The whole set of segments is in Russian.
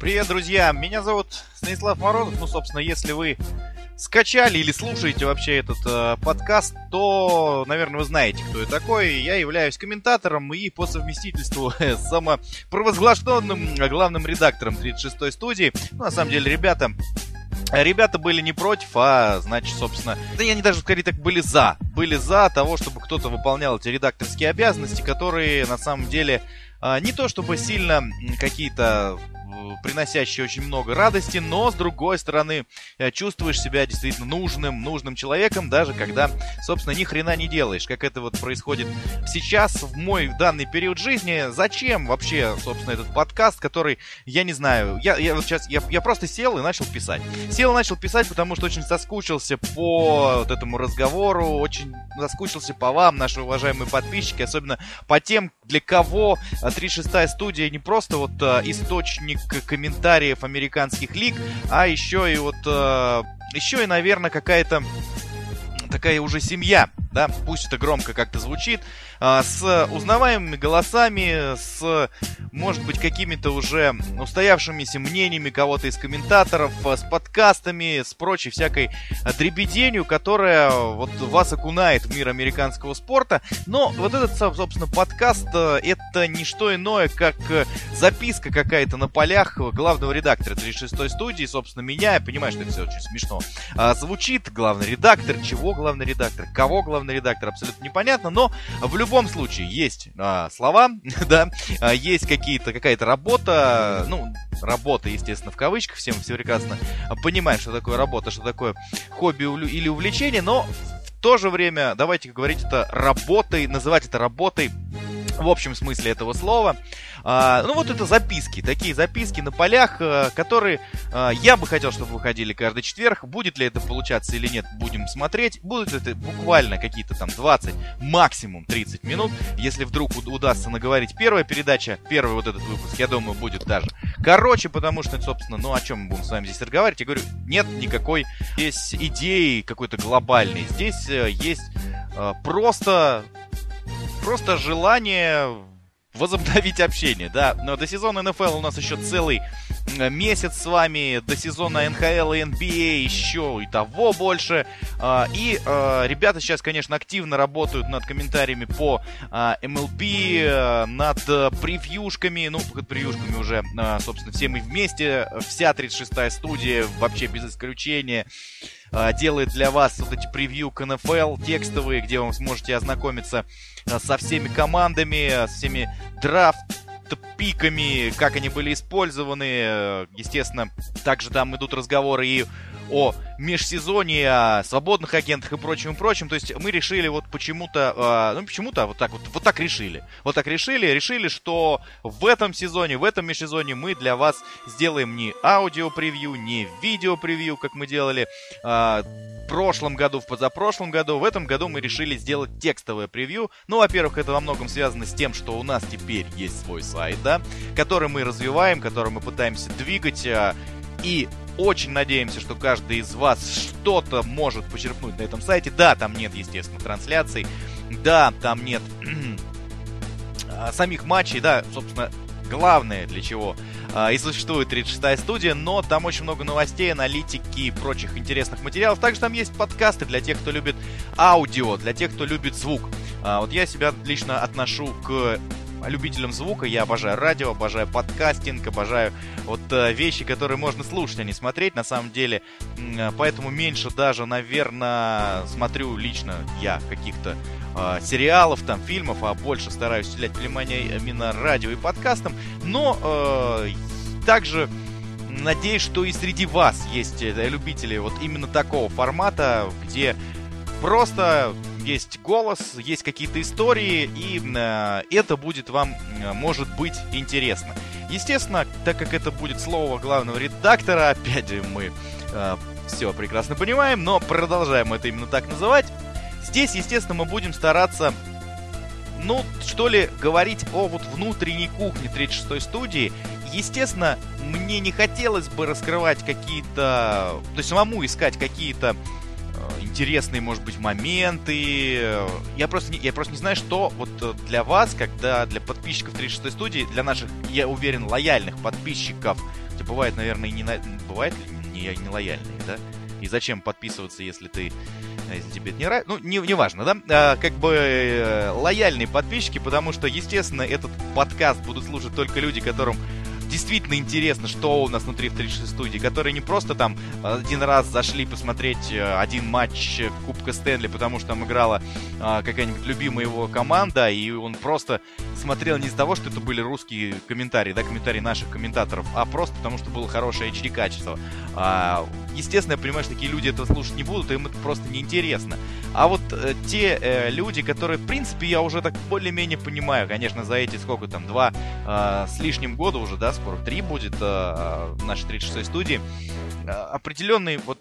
Привет, друзья! Меня зовут Станислав Морозов. Ну, собственно, если вы скачали или слушаете вообще этот э, подкаст, то, наверное, вы знаете, кто я такой. Я являюсь комментатором и по совместительству самопровозглашенным главным редактором 36-й студии. Ну, на самом деле, ребята Ребята были не против, а, значит, собственно, да они даже, скорее так, были за. Были за того, чтобы кто-то выполнял эти редакторские обязанности, которые, на самом деле, а, не то чтобы сильно какие-то приносящий очень много радости, но с другой стороны э, чувствуешь себя действительно нужным, нужным человеком, даже когда, собственно, ни хрена не делаешь, как это вот происходит сейчас, в мой данный период жизни. Зачем вообще, собственно, этот подкаст, который, я не знаю, я, я вот сейчас, я, я просто сел и начал писать. Сел и начал писать, потому что очень соскучился по вот этому разговору, очень соскучился по вам, наши уважаемые подписчики, особенно по тем, для кого 36-я студия не просто вот э, источник комментариев американских лиг, а еще и вот, э, еще и, наверное, какая-то такая уже семья, да, пусть это громко как-то звучит, с узнаваемыми голосами, с, может быть, какими-то уже устоявшимися мнениями кого-то из комментаторов, а, с подкастами, с прочей всякой дребеденью, которая вот вас окунает в мир американского спорта. Но вот этот, собственно, подкаст а, это не что иное, как записка какая-то на полях главного редактора 36-й студии, собственно, меня, я понимаю, что это все очень смешно, звучит. Главный редактор, чего главный редактор, кого главный редактор, абсолютно непонятно, но в любом любом случае есть а, слова, да, а, есть какие-то какая-то работа, ну работа, естественно, в кавычках, все мы все прекрасно понимаем, что такое работа, что такое хобби или увлечение, но в то же время давайте говорить это работой, называть это работой в общем смысле этого слова. А, ну вот это записки, такие записки на полях, а, которые а, я бы хотел, чтобы выходили каждый четверг. Будет ли это получаться или нет, будем смотреть. Будут это буквально какие-то там 20, максимум 30 минут. Если вдруг удастся наговорить первая передача, первый вот этот выпуск, я думаю, будет даже короче, потому что, собственно, ну о чем мы будем с вами здесь разговаривать? Я говорю, нет никакой здесь идеи какой-то глобальной. Здесь э, есть э, просто просто желание возобновить общение, да. Но до сезона НФЛ у нас еще целый месяц с вами, до сезона НХЛ и НБА еще и того больше. А, и а, ребята сейчас, конечно, активно работают над комментариями по MLB, а, над превьюшками, ну, под превьюшками уже, собственно, все мы вместе, вся 36-я студия, вообще без исключения делает для вас вот эти превью к НФЛ текстовые, где вы сможете ознакомиться со всеми командами, с всеми драфт пиками, как они были использованы. Естественно, также там идут разговоры и о межсезонье, о свободных агентах и прочим, и прочим. То есть мы решили вот почему-то, э, ну почему-то вот так вот, вот так решили. Вот так решили, решили, что в этом сезоне, в этом межсезонье мы для вас сделаем не аудио-превью, не видео-превью, как мы делали э, в прошлом году, в позапрошлом году. В этом году мы решили сделать текстовое превью. Ну, во-первых, это во многом связано с тем, что у нас теперь есть свой сайт, да, который мы развиваем, который мы пытаемся двигать. И очень надеемся, что каждый из вас что-то может почерпнуть на этом сайте. Да, там нет, естественно, трансляций. Да, там нет а, самих матчей. Да, собственно, главное для чего а, и существует 36-я студия, но там очень много новостей, аналитики и прочих интересных материалов. Также там есть подкасты для тех, кто любит аудио, для тех, кто любит звук. А, вот я себя лично отношу к любителям звука. Я обожаю радио, обожаю подкастинг, обожаю вот э, вещи, которые можно слушать, а не смотреть. На самом деле, э, поэтому меньше даже, наверное, смотрю лично я каких-то э, сериалов, там, фильмов, а больше стараюсь уделять внимание именно радио и подкастам. Но э, также надеюсь, что и среди вас есть любители вот именно такого формата, где просто есть голос, есть какие-то истории, и э, это будет вам, э, может быть, интересно. Естественно, так как это будет слово главного редактора, опять же, мы э, все прекрасно понимаем, но продолжаем это именно так называть. Здесь, естественно, мы будем стараться, ну, что ли, говорить о вот внутренней кухне 36-й студии. Естественно, мне не хотелось бы раскрывать какие-то, то есть самому искать какие-то интересные, может быть, моменты. Я просто, не, я просто не знаю, что вот э, для вас, когда для подписчиков 36 студии, для наших, я уверен, лояльных подписчиков Хотя бывает, наверное, и не... Бывает не, не лояльные, да? И зачем подписываться, если ты если тебе это не нравится, ну, не, не да, а, как бы э, лояльные подписчики, потому что, естественно, этот подкаст будут слушать только люди, которым действительно интересно, что у нас внутри в 36 студии, которые не просто там один раз зашли посмотреть э, один матч Кубка Стэнли, потому что там играла а, какая-нибудь любимая его команда, и он просто смотрел не из-за того, что это были русские комментарии, да, комментарии наших комментаторов, а просто потому, что было хорошее HD качество. А, естественно, я понимаю, что такие люди этого слушать не будут, им это просто неинтересно. А вот э, те э, люди, которые, в принципе, я уже так более-менее понимаю, конечно, за эти сколько там, два э, с лишним года уже, да, скоро три будет э, в нашей 36-й студии, э, определенный вот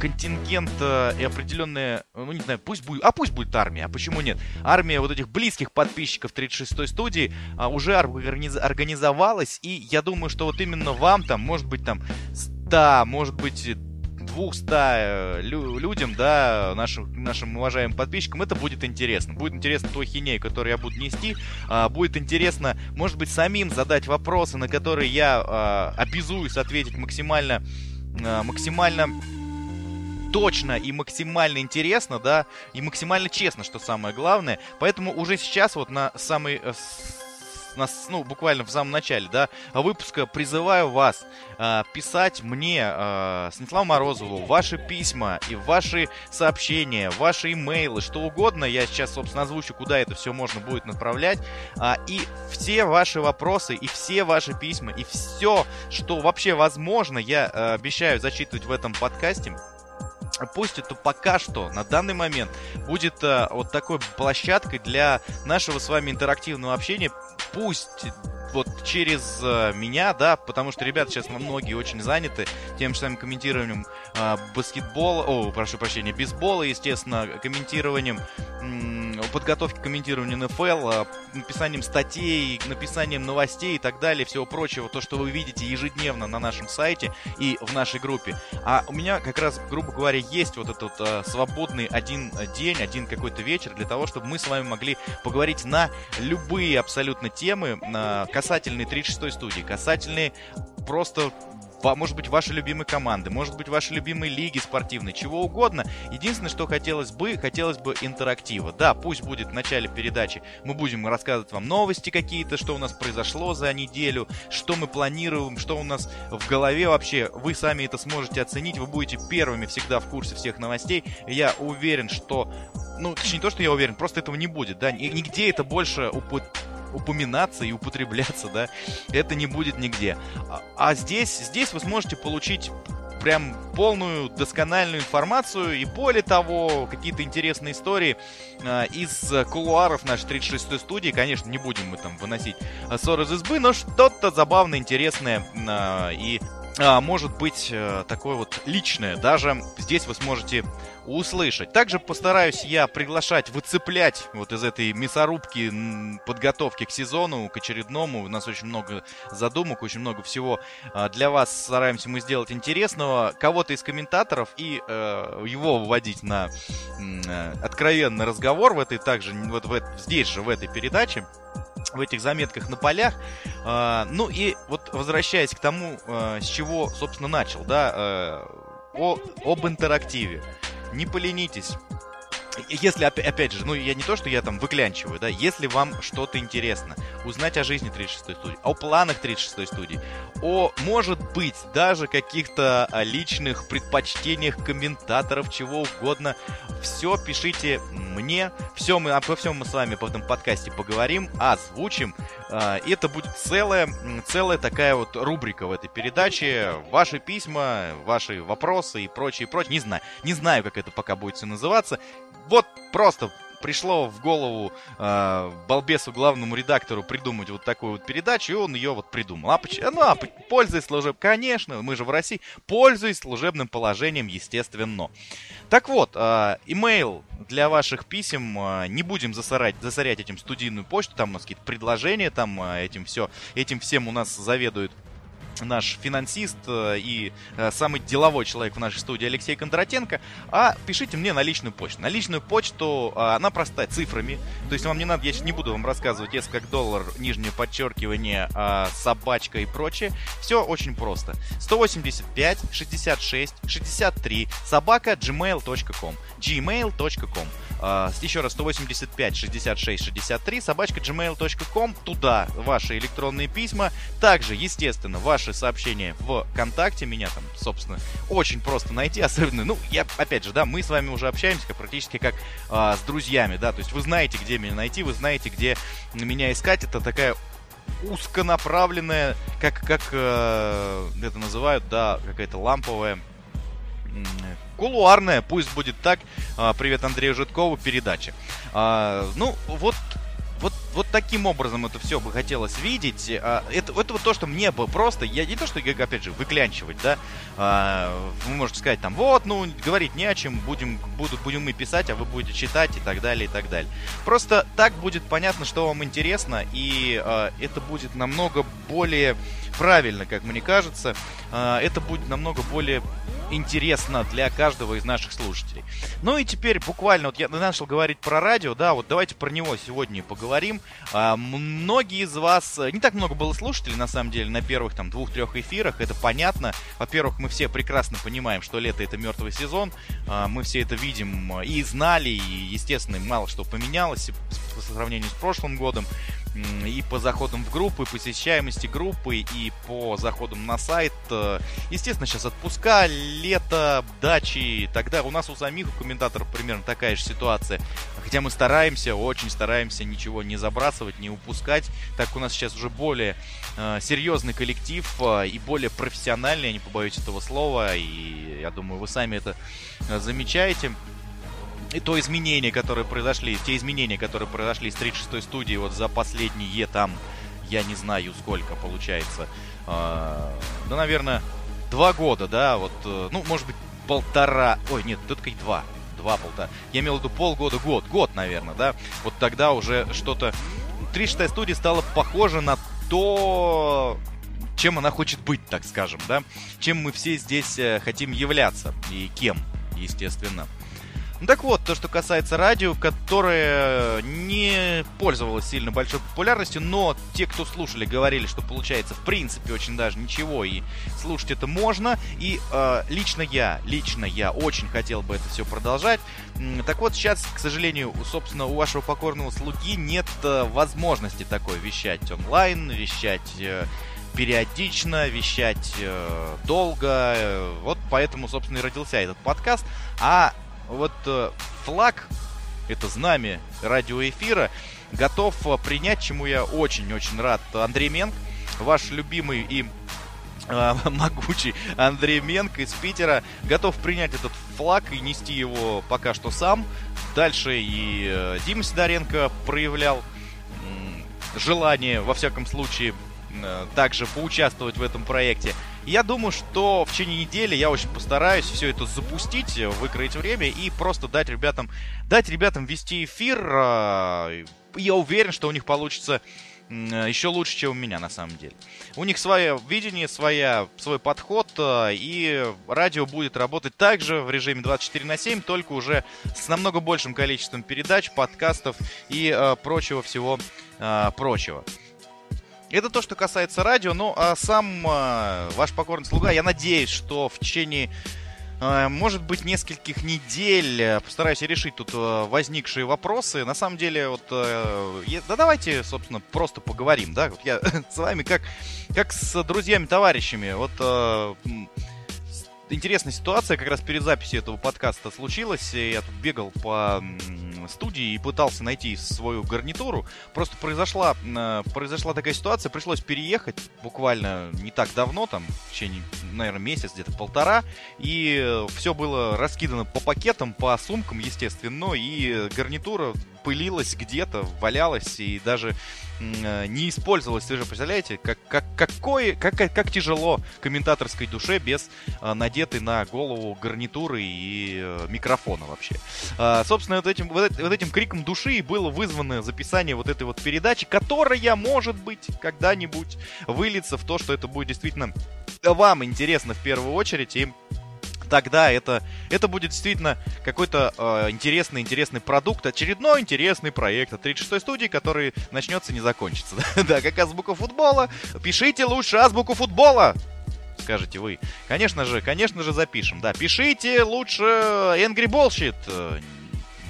контингент э, и определенные, ну не знаю, пусть будет, а пусть будет армия, а почему нет? Армия вот этих близких подписчиков 36-й студии а, уже организ, организовалась, и я думаю, что вот именно вам там, может быть там 100, может быть 200 э, лю- людям, да, нашим, нашим уважаемым подписчикам, это будет интересно. Будет интересно той хиней, которую я буду нести. А, будет интересно, может быть, самим задать вопросы, на которые я а, обязуюсь ответить максимально, а, максимально точно и максимально интересно, да, и максимально честно, что самое главное. Поэтому уже сейчас вот на самый э, нас, ну, буквально в самом начале, да, выпуска призываю вас э, писать мне, э, Станиславу Морозову, ваши письма и ваши сообщения, ваши имейлы, что угодно. Я сейчас, собственно, озвучу, куда это все можно будет направлять. Э, и все ваши вопросы, и все ваши письма, и все, что вообще возможно, я э, обещаю зачитывать в этом подкасте пусть это пока что, на данный момент, будет э, вот такой площадкой для нашего с вами интерактивного общения. Пусть вот через э, меня, да, потому что ребята сейчас многие очень заняты тем же самым комментированием э, баскетбола, о, прошу прощения, бейсбола, естественно, комментированием подготовки к комментированию НФЛ, а, написанием статей, написанием новостей и так далее, всего прочего, то, что вы видите ежедневно на нашем сайте и в нашей группе. А у меня как раз, грубо говоря, есть вот этот а, свободный один день, один какой-то вечер для того, чтобы мы с вами могли поговорить на любые абсолютно темы а, касательные 36-й студии, касательные просто может быть, ваши любимые команды, может быть, ваши любимые лиги спортивные, чего угодно. Единственное, что хотелось бы, хотелось бы интерактива. Да, пусть будет в начале передачи, мы будем рассказывать вам новости какие-то, что у нас произошло за неделю, что мы планируем, что у нас в голове вообще. Вы сами это сможете оценить, вы будете первыми всегда в курсе всех новостей. Я уверен, что ну, точнее, не то, что я уверен, просто этого не будет, да, нигде это больше упоминаться и употребляться, да, это не будет нигде. А, а здесь, здесь вы сможете получить прям полную доскональную информацию и более того, какие-то интересные истории э, из кулуаров нашей 36-й студии. Конечно, не будем мы там выносить ссор из избы, но что-то забавное, интересное э, и может быть э, такое вот личное. Даже здесь вы сможете услышать. Также постараюсь я приглашать, выцеплять вот из этой мясорубки подготовки к сезону, к очередному. У нас очень много задумок, очень много всего а, для вас стараемся мы сделать интересного. Кого-то из комментаторов и э, его выводить на э, откровенный разговор в этой также, вот в, здесь же, в этой передаче в этих заметках на полях. Э, ну и вот возвращаясь к тому, э, с чего, собственно, начал, да, э, о, об интерактиве. Не поленитесь. Если, опять же, ну я не то, что я там выклянчиваю, да, если вам что-то интересно, узнать о жизни 36-й студии, о планах 36-й студии, о, может быть, даже каких-то а, личных предпочтениях комментаторов, чего угодно, все пишите мне, все мы, обо всем мы с вами в этом подкасте поговорим, озвучим, а, это будет целая, целая такая вот рубрика в этой передаче, ваши письма, ваши вопросы и прочее, прочее, не знаю, не знаю, как это пока будет все называться, вот просто пришло в голову э, балбесу главному редактору придумать вот такую вот передачу, и он ее вот придумал. А, ну, а пользуясь служебным, конечно, мы же в России, пользуясь служебным положением, естественно. Так вот, э, имейл для ваших писем, э, не будем засорять, засорять этим студийную почту, там у нас какие-то предложения, там э, этим все, этим всем у нас заведует наш финансист э, и э, самый деловой человек в нашей студии Алексей Кондратенко, а пишите мне на личную почту. На личную почту э, она простая, цифрами. То есть вам не надо, я сейчас не буду вам рассказывать, если как доллар, нижнее подчеркивание, собачка и прочее. Все очень просто. 185 66 63 собака gmail.com gmail.com еще раз, 185 66 63 собачка gmail.com. Туда ваши электронные письма. Также, естественно, ваши сообщения в ВКонтакте. Меня там, собственно, очень просто найти. Особенно, ну, я, опять же, да, мы с вами уже общаемся как, практически как uh, с друзьями, да. То есть вы знаете, где меня найти, вы знаете, где меня искать. Это такая узконаправленная, как, как э, это называют, да, какая-то ламповая кулуарная, пусть будет так. А, привет Андрею Житкову, передача. А, ну, вот вот, вот таким образом это все бы хотелось видеть. А, это, это вот то, что мне бы просто, я не то, что, опять же, выклянчивать, да, а, вы можете сказать там, вот, ну, говорить не о чем, будем, будут, будем мы писать, а вы будете читать и так далее, и так далее. Просто так будет понятно, что вам интересно, и а, это будет намного более правильно, как мне кажется, а, это будет намного более интересно для каждого из наших слушателей. Ну и теперь буквально, вот я начал говорить про радио, да, вот давайте про него сегодня поговорим. А, многие из вас, не так много было слушателей, на самом деле, на первых там двух-трех эфирах, это понятно. Во-первых, мы все прекрасно понимаем, что лето это мертвый сезон, а, мы все это видим и знали, и, естественно, мало что поменялось по сравнению с прошлым годом и по заходам в группы, посещаемости группы, и по заходам на сайт. Э, естественно, сейчас отпуска, лето, дачи. Тогда у нас у самих, у комментаторов примерно такая же ситуация. Хотя мы стараемся, очень стараемся ничего не забрасывать, не упускать. Так у нас сейчас уже более э, серьезный коллектив э, и более профессиональный, я не побоюсь этого слова. И я думаю, вы сами это замечаете и то изменение, которые произошли, те изменения, которые произошли с 36-й студии вот за последние там, я не знаю сколько получается, э, да, наверное, два года, да, вот, э, ну, может быть, полтора, ой, нет, тут как два, два, полтора, я имел в виду полгода, год, год, наверное, да, вот тогда уже что-то, 36-я студия стала похожа на то, чем она хочет быть, так скажем, да, чем мы все здесь э, хотим являться и кем, естественно. Ну так вот, то, что касается радио, которое не пользовалось сильно большой популярностью, но те, кто слушали, говорили, что получается в принципе очень даже ничего, и слушать это можно. И э, лично я, лично я очень хотел бы это все продолжать. Так вот, сейчас, к сожалению, собственно, у вашего покорного слуги нет э, возможности такой вещать онлайн, вещать... Э, периодично, вещать э, долго. Вот поэтому, собственно, и родился этот подкаст. А вот э, флаг, это знамя радиоэфира, готов э, принять, чему я очень-очень рад. Андрей Менг, ваш любимый и э, могучий Андрей Менг из Питера готов принять этот флаг и нести его пока что сам. Дальше и Дима Сидоренко проявлял желание, во всяком случае, также поучаствовать в этом проекте. Я думаю, что в течение недели я очень постараюсь все это запустить, выкроить время и просто дать ребятам, дать ребятам вести эфир. А, я уверен, что у них получится еще лучше, чем у меня на самом деле. У них свое видение, своя, свой подход, и радио будет работать также в режиме 24 на 7, только уже с намного большим количеством передач, подкастов и э, прочего всего э, прочего. Это то, что касается радио. Ну, а сам э, ваш покорный слуга, я надеюсь, что в течение э, может быть, нескольких недель э, постараюсь решить тут э, возникшие вопросы. На самом деле, вот, да давайте, собственно, просто поговорим, да, вот я с вами как, как с друзьями-товарищами. Вот интересная ситуация, как раз перед записью этого подкаста случилась. Я тут бегал по студии и пытался найти свою гарнитуру. Просто произошла, э, произошла такая ситуация, пришлось переехать буквально не так давно, там, в течение, наверное, месяц, где-то полтора, и все было раскидано по пакетам, по сумкам, естественно, и гарнитура пылилась где-то, валялась и даже э, не использовалась. Вы же представляете, как, как, какое, как, как тяжело комментаторской душе без э, надетой на голову гарнитуры и э, микрофона вообще. Э, собственно, вот этим, вот этим криком души было вызвано записание вот этой вот передачи, которая, может быть, когда-нибудь выльется в то, что это будет действительно вам интересно в первую очередь, и тогда это, это будет действительно какой-то э, интересный, интересный продукт, очередной интересный проект от 36-й студии, который начнется и не закончится. да, как азбука футбола. Пишите лучше азбуку футбола! скажете вы. Конечно же, конечно же запишем. Да, пишите лучше Angry Bullshit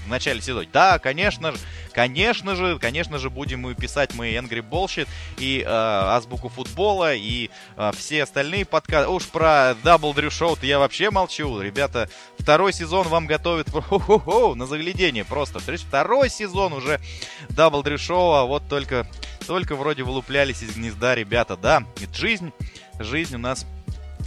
в начале сезона. Да, конечно же, конечно же, конечно же, будем мы писать мы Angry Bullshit и э, Азбуку футбола и э, все остальные подкасты. Уж про Double Drew Show я вообще молчу. Ребята, второй сезон вам готовят на заглядение просто. Второй сезон уже Double Drew Show, а вот только, только вроде вылуплялись из гнезда ребята. Да, жизнь, жизнь у нас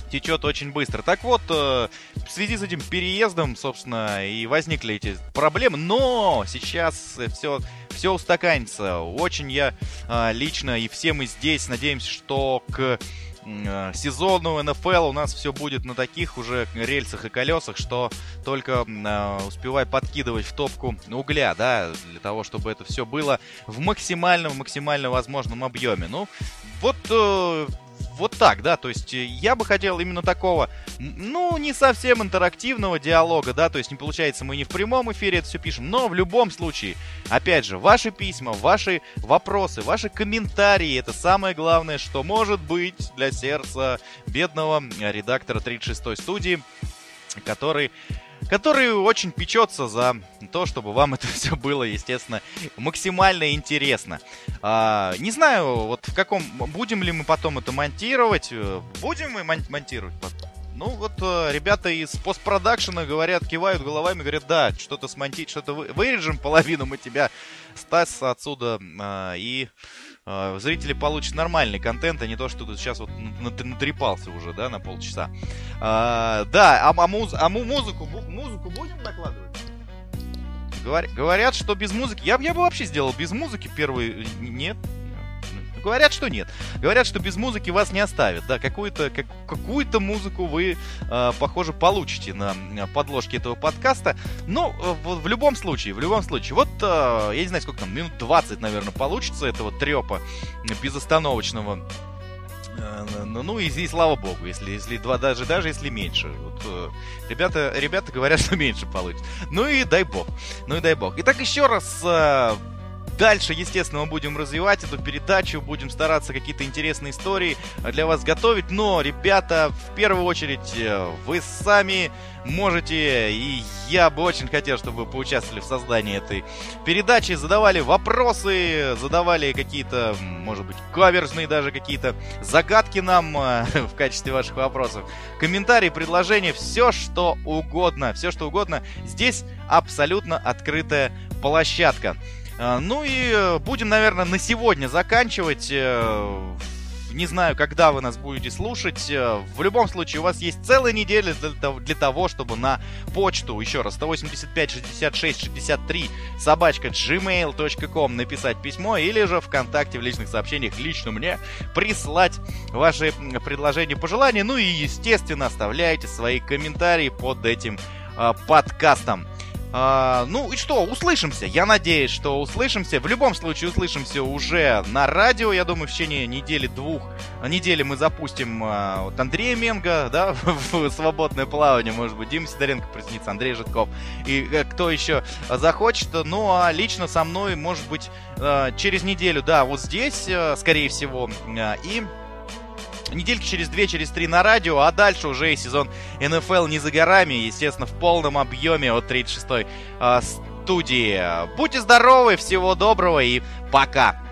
течет очень быстро. Так вот, э, в связи с этим переездом, собственно, и возникли эти проблемы, но сейчас все, все устаканится. Очень я э, лично и все мы здесь надеемся, что к э, сезону НФЛ у нас все будет на таких уже рельсах и колесах, что только э, успевай подкидывать в топку угля, да, для того, чтобы это все было в максимальном, максимально возможном объеме. Ну, вот э, вот так, да, то есть э, я бы хотел именно такого, ну, не совсем интерактивного диалога, да, то есть не получается, мы не в прямом эфире это все пишем, но в любом случае, опять же, ваши письма, ваши вопросы, ваши комментарии, это самое главное, что может быть для сердца бедного редактора 36-й студии, который который очень печется за то, чтобы вам это все было, естественно, максимально интересно. А, не знаю, вот в каком... Будем ли мы потом это монтировать? Будем мы мон- монтировать потом? Ну вот э, ребята из постпродакшена говорят, кивают головами, говорят, да, что-то смонтить, что-то вы... вырежем половину, мы тебя, Стас, отсюда э, и э, зрители получат нормальный контент, а не то, что ты сейчас вот натрепался уже, да, на полчаса. А, да, а, а, муз, а музыку, музыку будем накладывать? Говор, говорят, что без музыки... Я, я бы вообще сделал без музыки первый... Нет, Говорят, что нет. Говорят, что без музыки вас не оставят. Да, какую-то как, какую-то музыку вы, э, похоже, получите на подложке этого подкаста. Но э, в, в любом случае, в любом случае, вот э, я не знаю, сколько там, минут 20, наверное, получится этого трепа безостановочного. Э, ну, ну и, и слава богу, если, если два, даже, даже если меньше. Вот, э, ребята, ребята говорят, что меньше получится. Ну и дай бог. Ну и дай бог. Итак, еще раз э, Дальше, естественно, мы будем развивать эту передачу, будем стараться какие-то интересные истории для вас готовить. Но, ребята, в первую очередь, э, вы сами можете, и я бы очень хотел, чтобы вы поучаствовали в создании этой передачи, задавали вопросы, задавали какие-то, может быть, каверзные даже какие-то загадки нам э, в качестве ваших вопросов. Комментарии, предложения, все что угодно, все что угодно. Здесь абсолютно открытая площадка. А, ну и э, будем, наверное, на сегодня заканчивать. Э, не знаю, когда вы нас будете слушать. Э, в любом случае, у вас есть целая неделя для того, чтобы на почту, еще раз, 185 66 63 собачка gmail.com написать письмо или же ВКонтакте в личных сообщениях лично мне прислать ваши предложения, пожелания. Ну и, естественно, оставляйте свои комментарии под этим э, подкастом. А, ну и что, услышимся. Я надеюсь, что услышимся. В любом случае услышимся уже на радио. Я думаю, в течение недели-двух недели мы запустим а, вот Андрея Менга, да, в свободное плавание, может быть, Дима Сидоренко приснится, Андрей Житков. И э, кто еще захочет. Ну а лично со мной, может быть, а, через неделю, да, вот здесь, э, скорее всего. А, и недельки через две, через три на радио, а дальше уже и сезон НФЛ не за горами, естественно, в полном объеме от 36-й э, студии. Будьте здоровы, всего доброго и пока!